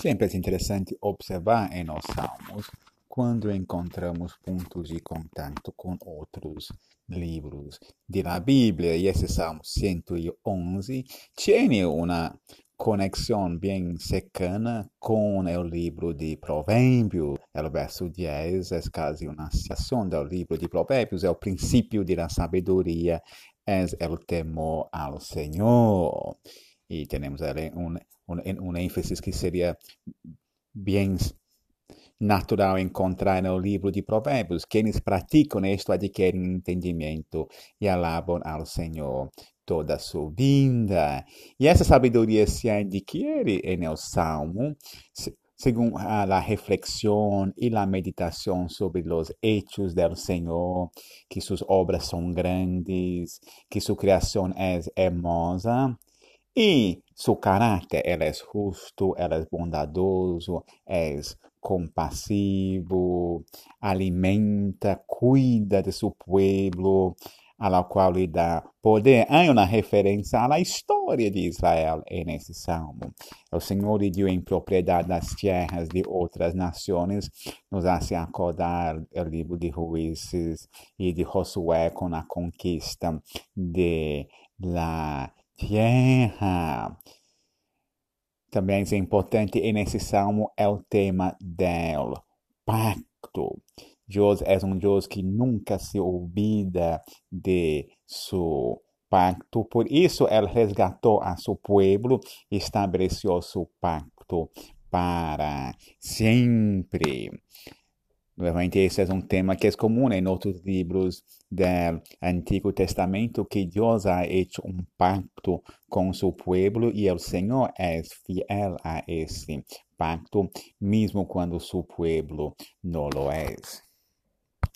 Sempre é interessante observar em nos salmos quando encontramos pontos de contato com outros livros da Bíblia. E esse Salmo 111 tem uma conexão bem cercana com o livro de Provérbios. O verso 10 é quase uma citação do livro de Provérbios, é o princípio da sabedoria, é o temor ao Senhor. Temos ali um, um, um ênfase que seria bem natural encontrar no livro de Provérbios. Quienes praticam isto adquirem entendimento e alabam ao Senhor toda a sua vida. E essa sabedoria se adquire no Salmo, segundo a reflexão e a meditação sobre os hechos do Senhor, que suas obras são grandes, que sua criação é hermosa e seu caráter, ele é justo, ele é bondadoso, é compassivo, alimenta, cuida de seu povo, a qual lhe dá poder. Há uma referência à história de Israel nesse salmo. O Senhor lhe deu em propriedade das terras de outras nações, nos hace acordar o livro de Juízes e de Josué com a conquista de la terra. Também é importante nesse salmo é o tema do pacto. Deus é um Deus que nunca se olvida de seu pacto. Por isso, ele resgatou a seu povo e estabeleceu seu pacto para sempre. Novamente, esse é um tema que é comum em outros livros do Antigo Testamento, que Deus ha hecho um pacto com seu povo e o Senhor é fiel a esse pacto, mesmo quando seu povo não lo é.